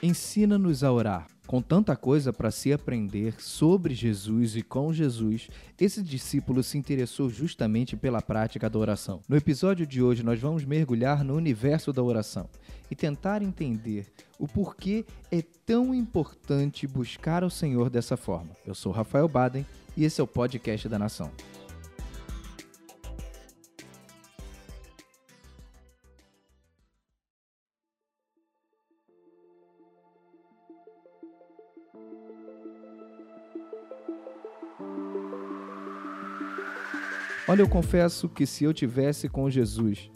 Ensina-nos a orar. Com tanta coisa para se aprender sobre Jesus e com Jesus, esse discípulo se interessou justamente pela prática da oração. No episódio de hoje, nós vamos mergulhar no universo da oração e tentar entender o porquê é tão importante buscar o Senhor dessa forma. Eu sou Rafael Baden e esse é o podcast da Nação. Olha, eu confesso que se eu tivesse com Jesus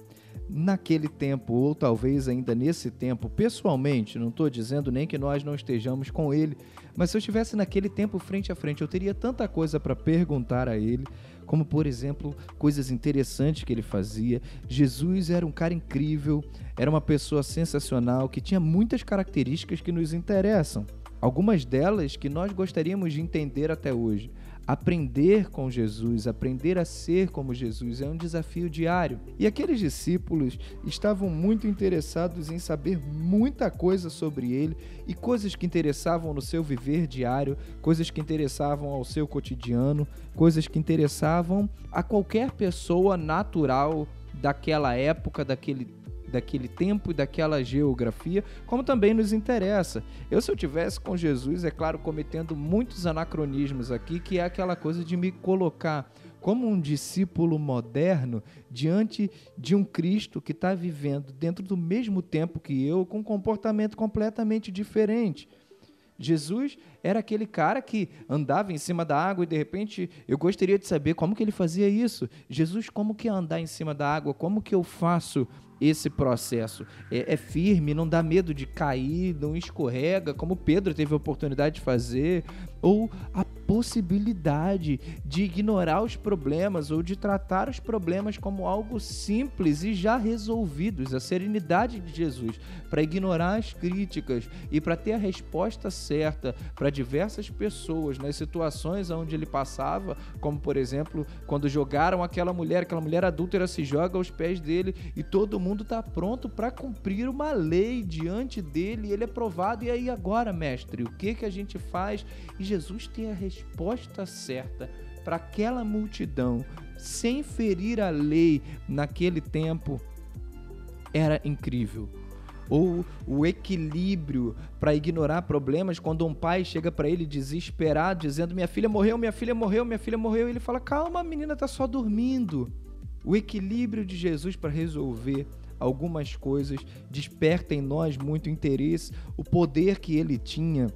naquele tempo, ou talvez ainda nesse tempo, pessoalmente, não estou dizendo nem que nós não estejamos com Ele, mas se eu estivesse naquele tempo frente a frente, eu teria tanta coisa para perguntar a Ele, como por exemplo, coisas interessantes que ele fazia. Jesus era um cara incrível, era uma pessoa sensacional, que tinha muitas características que nos interessam. Algumas delas que nós gostaríamos de entender até hoje. Aprender com Jesus, aprender a ser como Jesus é um desafio diário. E aqueles discípulos estavam muito interessados em saber muita coisa sobre ele e coisas que interessavam no seu viver diário, coisas que interessavam ao seu cotidiano, coisas que interessavam a qualquer pessoa natural daquela época, daquele daquele tempo e daquela geografia, como também nos interessa. Eu, se eu tivesse com Jesus, é claro, cometendo muitos anacronismos aqui, que é aquela coisa de me colocar como um discípulo moderno diante de um Cristo que está vivendo dentro do mesmo tempo que eu, com um comportamento completamente diferente. Jesus era aquele cara que andava em cima da água e de repente eu gostaria de saber como que ele fazia isso. Jesus, como que é andar em cima da água? Como que eu faço esse processo? É, é firme, não dá medo de cair, não escorrega, como Pedro teve a oportunidade de fazer, ou a possibilidade de ignorar os problemas ou de tratar os problemas como algo simples e já resolvidos, a serenidade de Jesus para ignorar as críticas e para ter a resposta certa para diversas pessoas nas situações onde ele passava, como por exemplo, quando jogaram aquela mulher, aquela mulher adúltera se joga aos pés dele e todo mundo está pronto para cumprir uma lei diante dele, ele é provado e aí agora, mestre, o que que a gente faz? E Jesus tem a resposta certa para aquela multidão, sem ferir a lei naquele tempo, era incrível. Ou o equilíbrio para ignorar problemas quando um pai chega para ele desesperado, dizendo: Minha filha morreu, minha filha morreu, minha filha morreu. E ele fala: Calma, a menina está só dormindo. O equilíbrio de Jesus para resolver algumas coisas desperta em nós muito interesse, o poder que ele tinha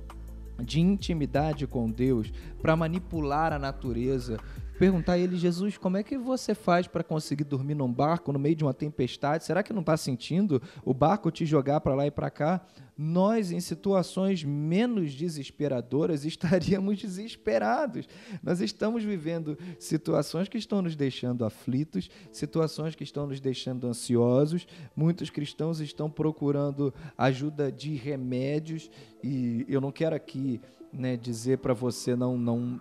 de intimidade com Deus, para manipular a natureza. Perguntar a ele, Jesus, como é que você faz para conseguir dormir num barco no meio de uma tempestade? Será que não está sentindo o barco te jogar para lá e para cá? nós, em situações menos desesperadoras, estaríamos desesperados. Nós estamos vivendo situações que estão nos deixando aflitos, situações que estão nos deixando ansiosos. Muitos cristãos estão procurando ajuda de remédios, e eu não quero aqui né, dizer para você não, não,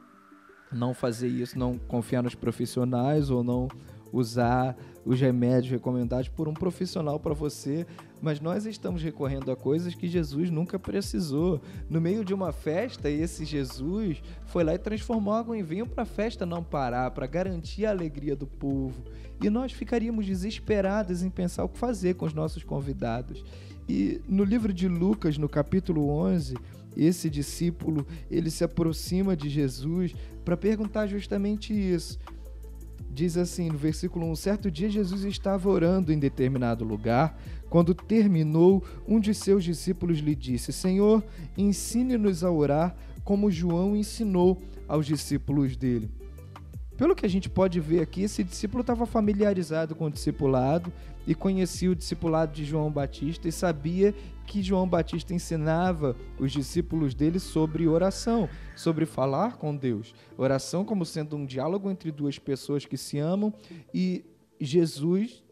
não fazer isso, não confiar nos profissionais ou não usar os remédios recomendados por um profissional para você, mas nós estamos recorrendo a coisas que Jesus nunca precisou. No meio de uma festa, esse Jesus foi lá e transformou água em vinho para a festa não parar, para garantir a alegria do povo. E nós ficaríamos desesperados em pensar o que fazer com os nossos convidados. E no livro de Lucas, no capítulo 11, esse discípulo, ele se aproxima de Jesus para perguntar justamente isso diz assim no versículo 1: Certo dia Jesus estava orando em determinado lugar. Quando terminou, um de seus discípulos lhe disse: Senhor, ensine-nos a orar como João ensinou aos discípulos dele. Pelo que a gente pode ver aqui, esse discípulo estava familiarizado com o discipulado e conhecia o discipulado de João Batista e sabia que João Batista ensinava os discípulos dele sobre oração, sobre falar com Deus. Oração como sendo um diálogo entre duas pessoas que se amam e Jesus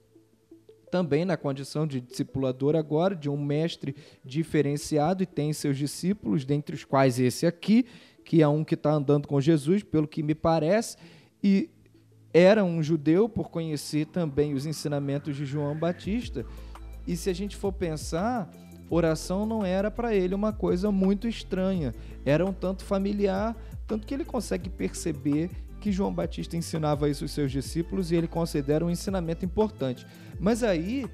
também na condição de discipulador agora, de um mestre diferenciado e tem seus discípulos, dentre os quais esse aqui, que é um que está andando com Jesus, pelo que me parece, e era um judeu por conhecer também os ensinamentos de João Batista. E se a gente for pensar, oração não era para ele uma coisa muito estranha, era um tanto familiar, tanto que ele consegue perceber que João Batista ensinava isso aos seus discípulos e ele considera um ensinamento importante. Mas aí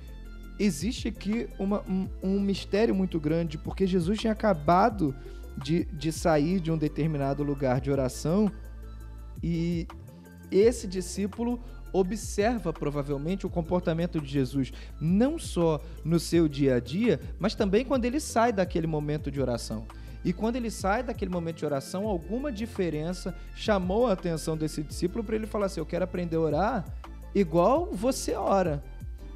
existe aqui uma, um, um, mistério muito grande, porque Jesus tinha acabado de, de sair de um determinado lugar de oração e esse discípulo observa provavelmente o comportamento de Jesus, não só no seu dia a dia, mas também quando ele sai daquele momento de oração. E quando ele sai daquele momento de oração, alguma diferença chamou a atenção desse discípulo para ele falar assim: Eu quero aprender a orar igual você ora.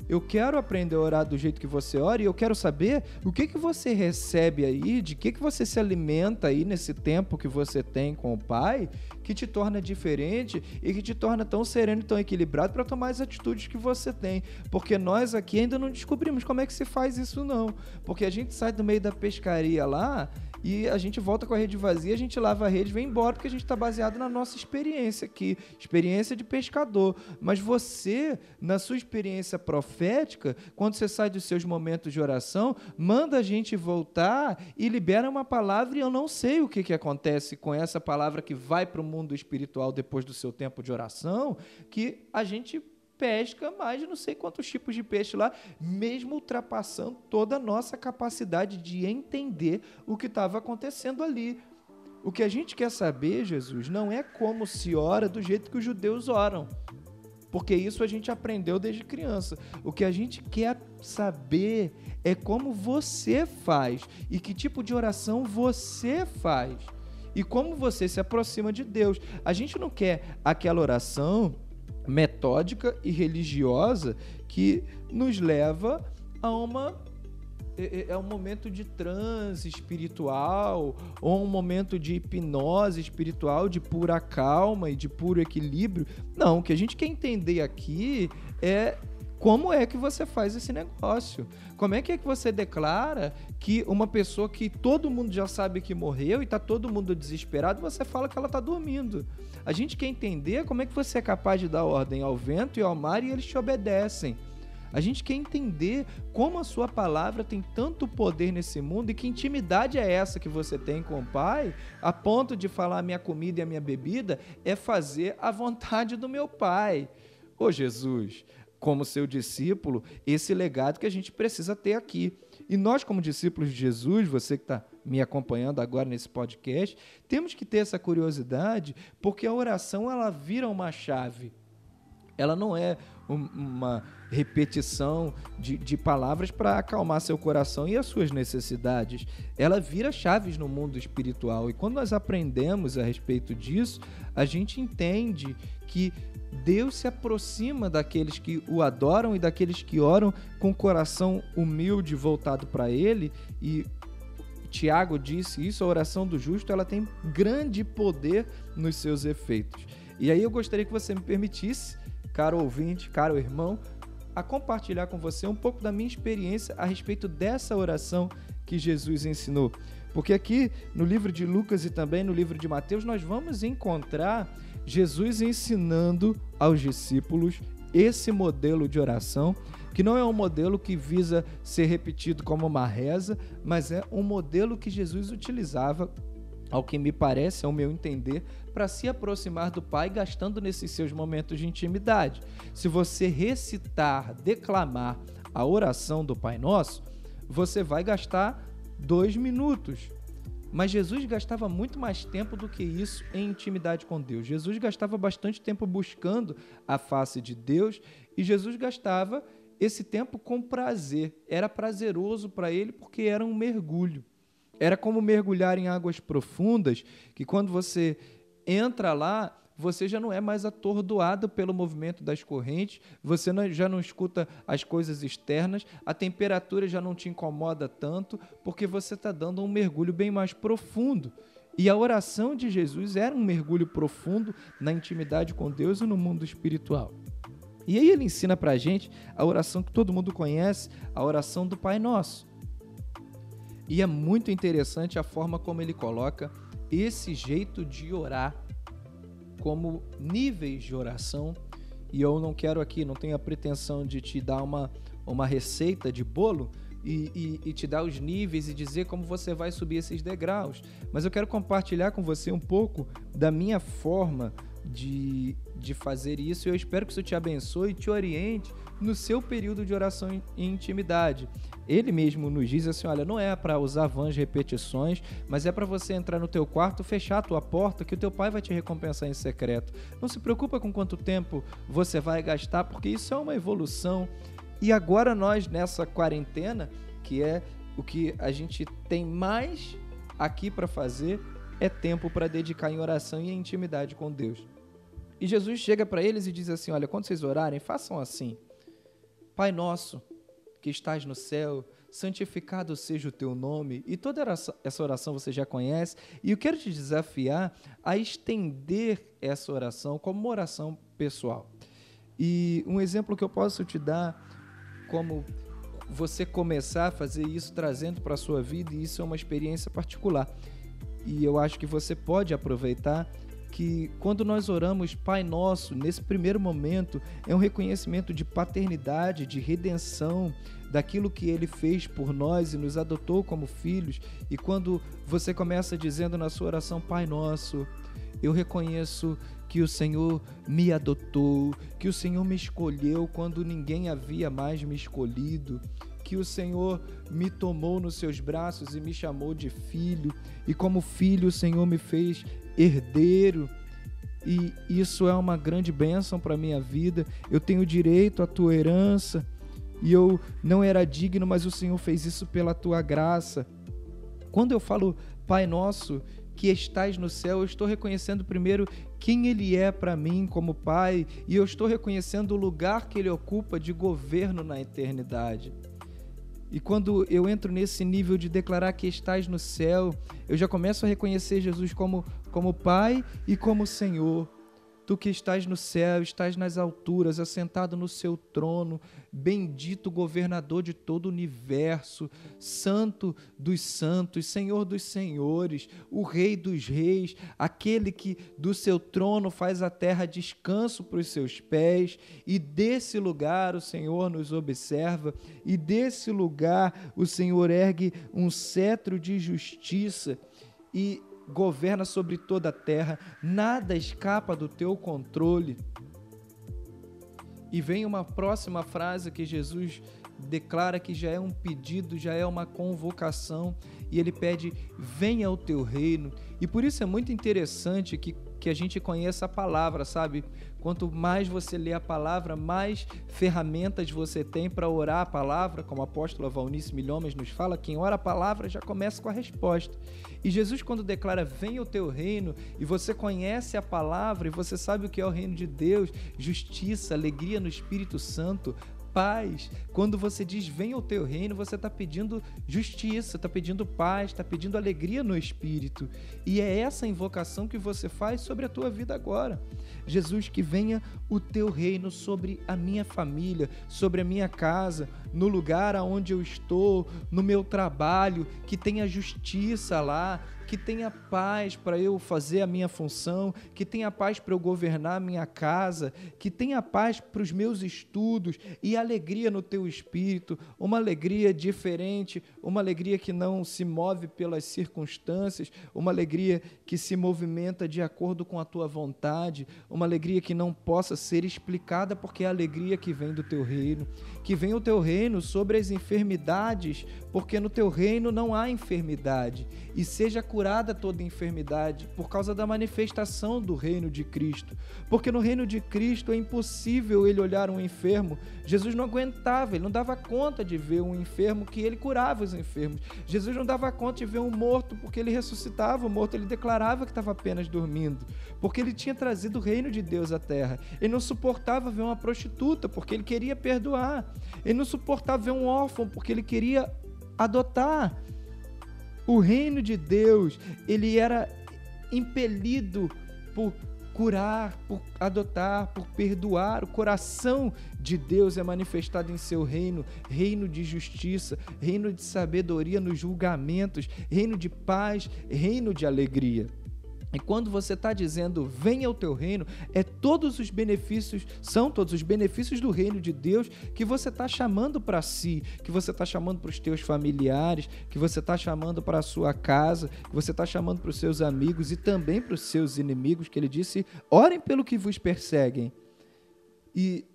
Eu quero aprender a orar do jeito que você ora e eu quero saber o que, que você recebe aí, de que, que você se alimenta aí nesse tempo que você tem com o Pai, que te torna diferente e que te torna tão sereno tão equilibrado para tomar as atitudes que você tem. Porque nós aqui ainda não descobrimos como é que se faz isso, não. Porque a gente sai do meio da pescaria lá e a gente volta com a rede vazia, a gente lava a rede vem embora, porque a gente está baseado na nossa experiência aqui, experiência de pescador. Mas você, na sua experiência profética, quando você sai dos seus momentos de oração, manda a gente voltar e libera uma palavra, e eu não sei o que, que acontece com essa palavra que vai para o mundo espiritual depois do seu tempo de oração, que a gente pesca mais não sei quantos tipos de peixe lá, mesmo ultrapassando toda a nossa capacidade de entender o que estava acontecendo ali. O que a gente quer saber, Jesus, não é como se ora do jeito que os judeus oram. Porque isso a gente aprendeu desde criança. O que a gente quer saber é como você faz e que tipo de oração você faz e como você se aproxima de Deus. A gente não quer aquela oração metódica e religiosa que nos leva a uma é, é, é um momento de transe espiritual ou um momento de hipnose espiritual, de pura calma e de puro equilíbrio. Não, o que a gente quer entender aqui é como é que você faz esse negócio? Como é que é que você declara que uma pessoa que todo mundo já sabe que morreu e está todo mundo desesperado, você fala que ela está dormindo? A gente quer entender como é que você é capaz de dar ordem ao vento e ao mar e eles te obedecem. A gente quer entender como a sua palavra tem tanto poder nesse mundo e que intimidade é essa que você tem com o Pai, a ponto de falar a minha comida e a minha bebida é fazer a vontade do meu Pai. Ô Jesus, como seu discípulo, esse legado que a gente precisa ter aqui. E nós, como discípulos de Jesus, você que está me acompanhando agora nesse podcast, temos que ter essa curiosidade, porque a oração ela vira uma chave. Ela não é uma repetição de, de palavras para acalmar seu coração e as suas necessidades. Ela vira chaves no mundo espiritual. E quando nós aprendemos a respeito disso, a gente entende que Deus se aproxima daqueles que o adoram e daqueles que oram com o coração humilde voltado para Ele. E Tiago disse isso: a oração do justo ela tem grande poder nos seus efeitos. E aí eu gostaria que você me permitisse, caro ouvinte, caro irmão, a compartilhar com você um pouco da minha experiência a respeito dessa oração que Jesus ensinou. Porque aqui no livro de Lucas e também no livro de Mateus nós vamos encontrar Jesus ensinando aos discípulos esse modelo de oração, que não é um modelo que visa ser repetido como uma reza, mas é um modelo que Jesus utilizava, ao que me parece, ao meu entender, para se aproximar do Pai, gastando nesses seus momentos de intimidade. Se você recitar, declamar a oração do Pai Nosso, você vai gastar dois minutos mas Jesus gastava muito mais tempo do que isso em intimidade com Deus. Jesus gastava bastante tempo buscando a face de Deus e Jesus gastava esse tempo com prazer. Era prazeroso para ele porque era um mergulho. Era como mergulhar em águas profundas, que quando você entra lá, você já não é mais atordoado pelo movimento das correntes, você não, já não escuta as coisas externas, a temperatura já não te incomoda tanto, porque você está dando um mergulho bem mais profundo. E a oração de Jesus era um mergulho profundo na intimidade com Deus e no mundo espiritual. E aí ele ensina para a gente a oração que todo mundo conhece, a oração do Pai Nosso. E é muito interessante a forma como ele coloca esse jeito de orar como níveis de oração. E eu não quero aqui, não tenho a pretensão de te dar uma, uma receita de bolo, e, e, e, te dar os níveis e dizer como você vai subir esses degraus. Mas eu quero compartilhar com você um pouco da minha forma de, de fazer isso. E eu espero que isso te abençoe e te oriente no seu período de oração e intimidade. Ele mesmo nos diz assim, olha, não é para usar vãs repetições, mas é para você entrar no teu quarto, fechar a tua porta, que o teu pai vai te recompensar em secreto. Não se preocupa com quanto tempo você vai gastar, porque isso é uma evolução e agora nós nessa quarentena, que é o que a gente tem mais aqui para fazer, é tempo para dedicar em oração e em intimidade com Deus. E Jesus chega para eles e diz assim: Olha, quando vocês orarem, façam assim. Pai nosso, que estás no céu, santificado seja o teu nome. E toda essa oração você já conhece. E eu quero te desafiar a estender essa oração como uma oração pessoal. E um exemplo que eu posso te dar como você começar a fazer isso trazendo para a sua vida, e isso é uma experiência particular. E eu acho que você pode aproveitar que quando nós oramos Pai Nosso, nesse primeiro momento, é um reconhecimento de paternidade, de redenção, daquilo que ele fez por nós e nos adotou como filhos. E quando você começa dizendo na sua oração Pai Nosso, eu reconheço que o Senhor me adotou, que o Senhor me escolheu quando ninguém havia mais me escolhido, que o Senhor me tomou nos seus braços e me chamou de filho, e como filho o Senhor me fez herdeiro. E isso é uma grande bênção para a minha vida. Eu tenho direito à tua herança. E eu não era digno, mas o Senhor fez isso pela tua graça. Quando eu falo Pai Nosso, que estás no céu, eu estou reconhecendo primeiro quem Ele é para mim como Pai e eu estou reconhecendo o lugar que Ele ocupa de governo na eternidade. E quando eu entro nesse nível de declarar que estás no céu, eu já começo a reconhecer Jesus como, como Pai e como Senhor. Tu que estás no céu, estás nas alturas, assentado no seu trono, bendito governador de todo o universo, santo dos santos, senhor dos senhores, o rei dos reis, aquele que do seu trono faz a terra descanso para os seus pés, e desse lugar o Senhor nos observa, e desse lugar o Senhor ergue um cetro de justiça. E governa sobre toda a terra, nada escapa do teu controle. E vem uma próxima frase que Jesus declara que já é um pedido, já é uma convocação, e ele pede: venha o teu reino. E por isso é muito interessante que que a gente conheça a palavra, sabe? Quanto mais você lê a palavra, mais ferramentas você tem para orar a palavra, como a apóstola Valnice Milhomes nos fala, quem ora a palavra já começa com a resposta. E Jesus, quando declara, venha o teu reino, e você conhece a palavra, e você sabe o que é o reino de Deus, justiça, alegria no Espírito Santo, paz. Quando você diz venha o teu reino, você está pedindo justiça, está pedindo paz, está pedindo alegria no espírito. E é essa invocação que você faz sobre a tua vida agora. Jesus, que venha o teu reino sobre a minha família, sobre a minha casa, no lugar aonde eu estou, no meu trabalho, que tenha justiça lá, que tenha paz para eu fazer a minha função, que tenha paz para eu governar a minha casa, que tenha paz para os meus estudos e alegria no teu espírito, uma alegria diferente, uma alegria que não se move pelas circunstâncias, uma alegria que se movimenta de acordo com a tua vontade, uma alegria que não possa ser explicada porque é a alegria que vem do teu reino, que vem o teu reino sobre as enfermidades, porque no teu reino não há enfermidade, e seja curada toda enfermidade por causa da manifestação do reino de Cristo. Porque no reino de Cristo é impossível ele olhar um enfermo. Jesus não aguentava, ele não dava conta de ver um enfermo que ele curava os enfermos. Jesus não dava conta de ver um morto porque ele ressuscitava o morto, ele declarava que estava apenas dormindo, porque ele tinha trazido o reino de Deus à terra. Ele não suportava ver uma prostituta porque ele queria perdoar. Ele não suportava ver um órfão porque ele queria adotar. O reino de Deus, ele era impelido por curar, por adotar, por perdoar. O coração de Deus é manifestado em seu reino, reino de justiça, reino de sabedoria nos julgamentos, reino de paz, reino de alegria. E quando você está dizendo venha o teu reino, é todos os benefícios, são todos os benefícios do reino de Deus que você está chamando para si, que você está chamando para os teus familiares, que você está chamando para a sua casa, que você está chamando para os seus amigos e também para os seus inimigos, que ele disse: orem pelo que vos perseguem. E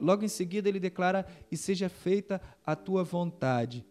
logo em seguida ele declara: e seja feita a tua vontade,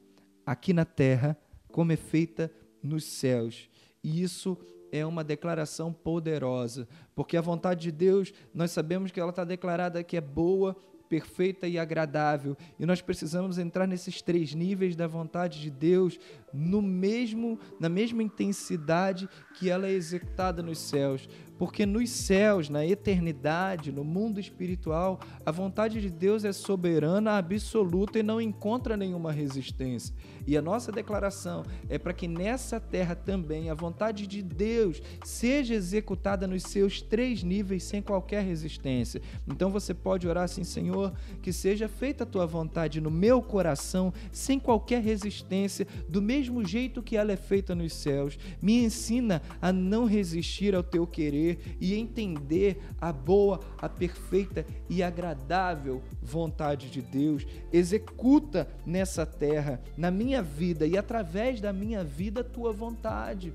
aqui na terra, como é feita nos céus. E isso é uma declaração poderosa, porque a vontade de Deus, nós sabemos que ela está declarada que é boa, perfeita e agradável. E nós precisamos entrar nesses três níveis da vontade de Deus no mesmo na mesma intensidade que ela é executada nos céus, porque nos céus, na eternidade, no mundo espiritual, a vontade de Deus é soberana, absoluta e não encontra nenhuma resistência. E a nossa declaração é para que nessa terra também a vontade de Deus seja executada nos seus três níveis sem qualquer resistência. Então você pode orar assim, Senhor, que seja feita a tua vontade no meu coração sem qualquer resistência, do mesmo jeito que ela é feita nos céus. Me ensina a não resistir ao teu querer e entender a boa, a perfeita e agradável vontade de Deus. Executa nessa terra, na minha vida e através da minha vida, a tua vontade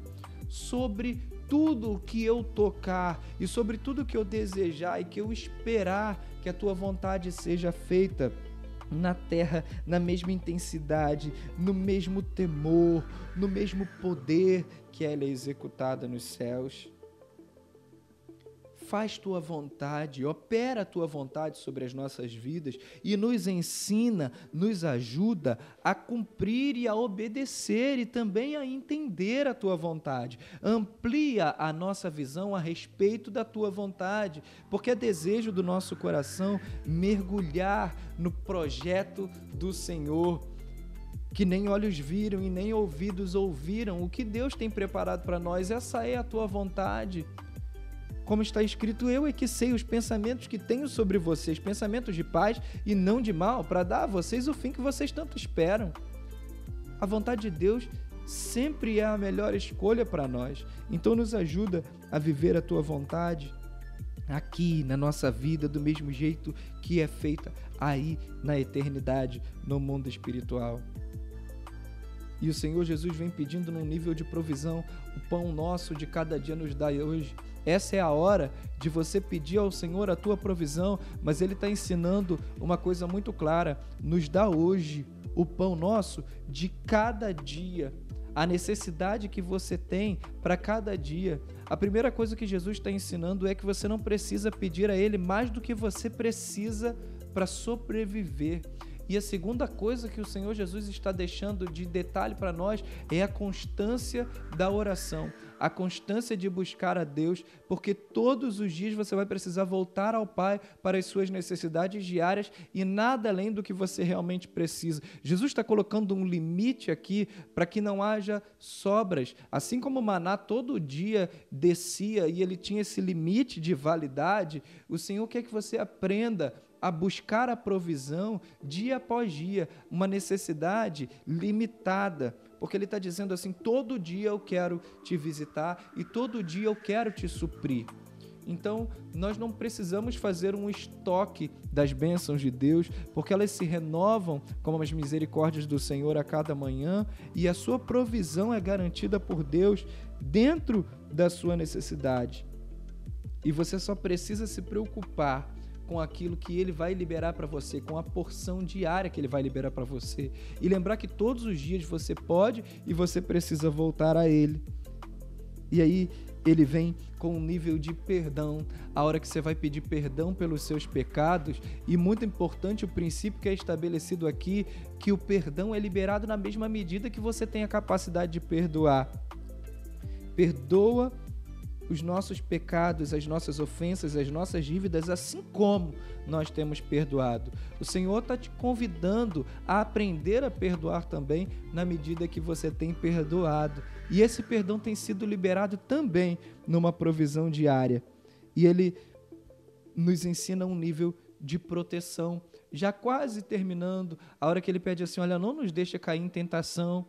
sobre tudo que eu tocar e sobre tudo que eu desejar e que eu esperar que a tua vontade seja feita na terra na mesma intensidade, no mesmo temor, no mesmo poder que ela é executada nos céus faz tua vontade, opera a tua vontade sobre as nossas vidas e nos ensina, nos ajuda a cumprir e a obedecer e também a entender a tua vontade. Amplia a nossa visão a respeito da tua vontade, porque é desejo do nosso coração mergulhar no projeto do Senhor que nem olhos viram e nem ouvidos ouviram. O que Deus tem preparado para nós, essa é a tua vontade. Como está escrito, eu é que sei os pensamentos que tenho sobre vocês, pensamentos de paz e não de mal, para dar a vocês o fim que vocês tanto esperam. A vontade de Deus sempre é a melhor escolha para nós. Então nos ajuda a viver a tua vontade aqui na nossa vida do mesmo jeito que é feita aí na eternidade, no mundo espiritual. E o Senhor Jesus vem pedindo num nível de provisão: o pão nosso de cada dia nos dá hoje. Essa é a hora de você pedir ao Senhor a tua provisão, mas Ele está ensinando uma coisa muito clara: nos dá hoje o pão nosso de cada dia, a necessidade que você tem para cada dia. A primeira coisa que Jesus está ensinando é que você não precisa pedir a Ele mais do que você precisa para sobreviver. E a segunda coisa que o Senhor Jesus está deixando de detalhe para nós é a constância da oração, a constância de buscar a Deus, porque todos os dias você vai precisar voltar ao Pai para as suas necessidades diárias e nada além do que você realmente precisa. Jesus está colocando um limite aqui para que não haja sobras. Assim como o maná todo dia descia e ele tinha esse limite de validade, o Senhor quer que você aprenda a buscar a provisão dia após dia, uma necessidade limitada. Porque ele está dizendo assim: todo dia eu quero te visitar e todo dia eu quero te suprir. Então, nós não precisamos fazer um estoque das bênçãos de Deus, porque elas se renovam como as misericórdias do Senhor a cada manhã e a sua provisão é garantida por Deus dentro da sua necessidade. E você só precisa se preocupar com aquilo que ele vai liberar para você, com a porção diária que ele vai liberar para você. E lembrar que todos os dias você pode e você precisa voltar a ele. E aí ele vem com um nível de perdão, a hora que você vai pedir perdão pelos seus pecados, e muito importante o princípio que é estabelecido aqui, que o perdão é liberado na mesma medida que você tem a capacidade de perdoar. Perdoa os nossos pecados, as nossas ofensas, as nossas dívidas, assim como nós temos perdoado. O Senhor está te convidando a aprender a perdoar também na medida que você tem perdoado. E esse perdão tem sido liberado também numa provisão diária. E ele nos ensina um nível de proteção. Já quase terminando, a hora que ele pede assim: Olha, não nos deixa cair em tentação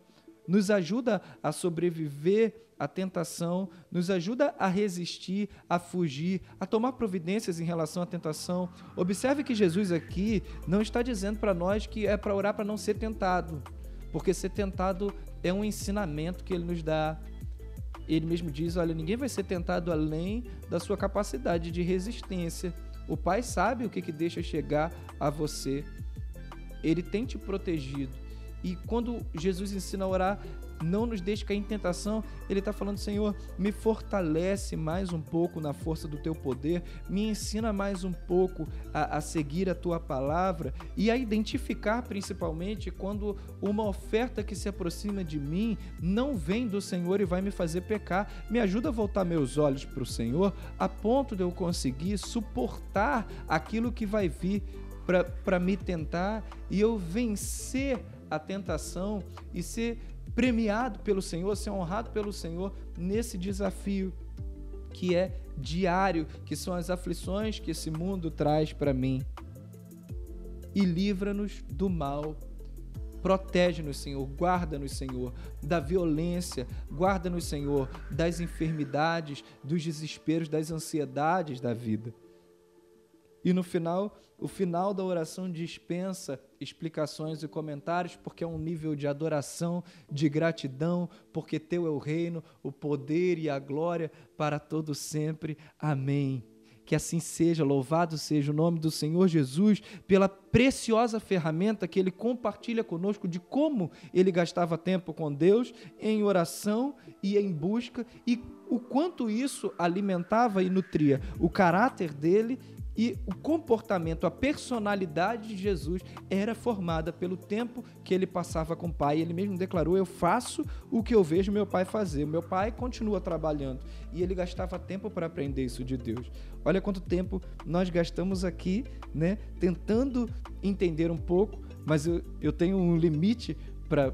nos ajuda a sobreviver à tentação, nos ajuda a resistir, a fugir, a tomar providências em relação à tentação. Observe que Jesus aqui não está dizendo para nós que é para orar para não ser tentado, porque ser tentado é um ensinamento que ele nos dá. Ele mesmo diz: olha, ninguém vai ser tentado além da sua capacidade de resistência. O Pai sabe o que, que deixa chegar a você. Ele tem te protegido. E quando Jesus ensina a orar, não nos deixe cair em tentação. Ele está falando, Senhor, me fortalece mais um pouco na força do teu poder, me ensina mais um pouco a, a seguir a tua palavra e a identificar principalmente quando uma oferta que se aproxima de mim não vem do Senhor e vai me fazer pecar. Me ajuda a voltar meus olhos para o Senhor a ponto de eu conseguir suportar aquilo que vai vir para me tentar e eu vencer a tentação e ser premiado pelo Senhor, ser honrado pelo Senhor nesse desafio que é diário, que são as aflições que esse mundo traz para mim. E livra-nos do mal. Protege-nos, Senhor, guarda-nos, Senhor, da violência, guarda-nos, Senhor, das enfermidades, dos desesperos, das ansiedades da vida. E no final, o final da oração dispensa explicações e comentários, porque é um nível de adoração, de gratidão, porque teu é o reino, o poder e a glória para todo sempre. Amém. Que assim seja, louvado seja o nome do Senhor Jesus pela preciosa ferramenta que ele compartilha conosco de como ele gastava tempo com Deus em oração e em busca e o quanto isso alimentava e nutria o caráter dele e o comportamento, a personalidade de Jesus era formada pelo tempo que ele passava com o Pai. Ele mesmo declarou: Eu faço o que eu vejo meu pai fazer. Meu pai continua trabalhando. E ele gastava tempo para aprender isso de Deus. Olha quanto tempo nós gastamos aqui, né, tentando entender um pouco, mas eu, eu tenho um limite para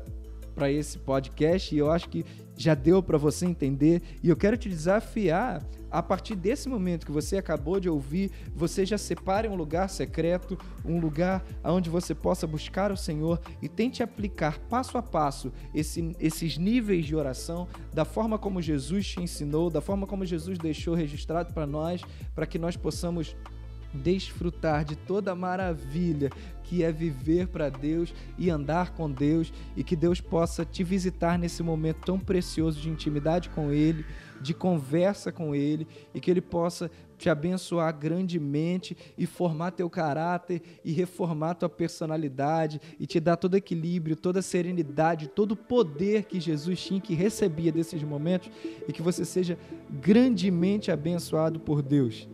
para esse podcast e eu acho que já deu para você entender. E eu quero te desafiar a partir desse momento que você acabou de ouvir, você já separe um lugar secreto, um lugar onde você possa buscar o Senhor e tente aplicar passo a passo esse, esses níveis de oração da forma como Jesus te ensinou, da forma como Jesus deixou registrado para nós, para que nós possamos desfrutar de toda a maravilha que é viver para Deus e andar com Deus e que Deus possa te visitar nesse momento tão precioso de intimidade com Ele, de conversa com Ele e que Ele possa te abençoar grandemente e formar teu caráter e reformar tua personalidade e te dar todo equilíbrio, toda serenidade, todo o poder que Jesus tinha que recebia desses momentos e que você seja grandemente abençoado por Deus.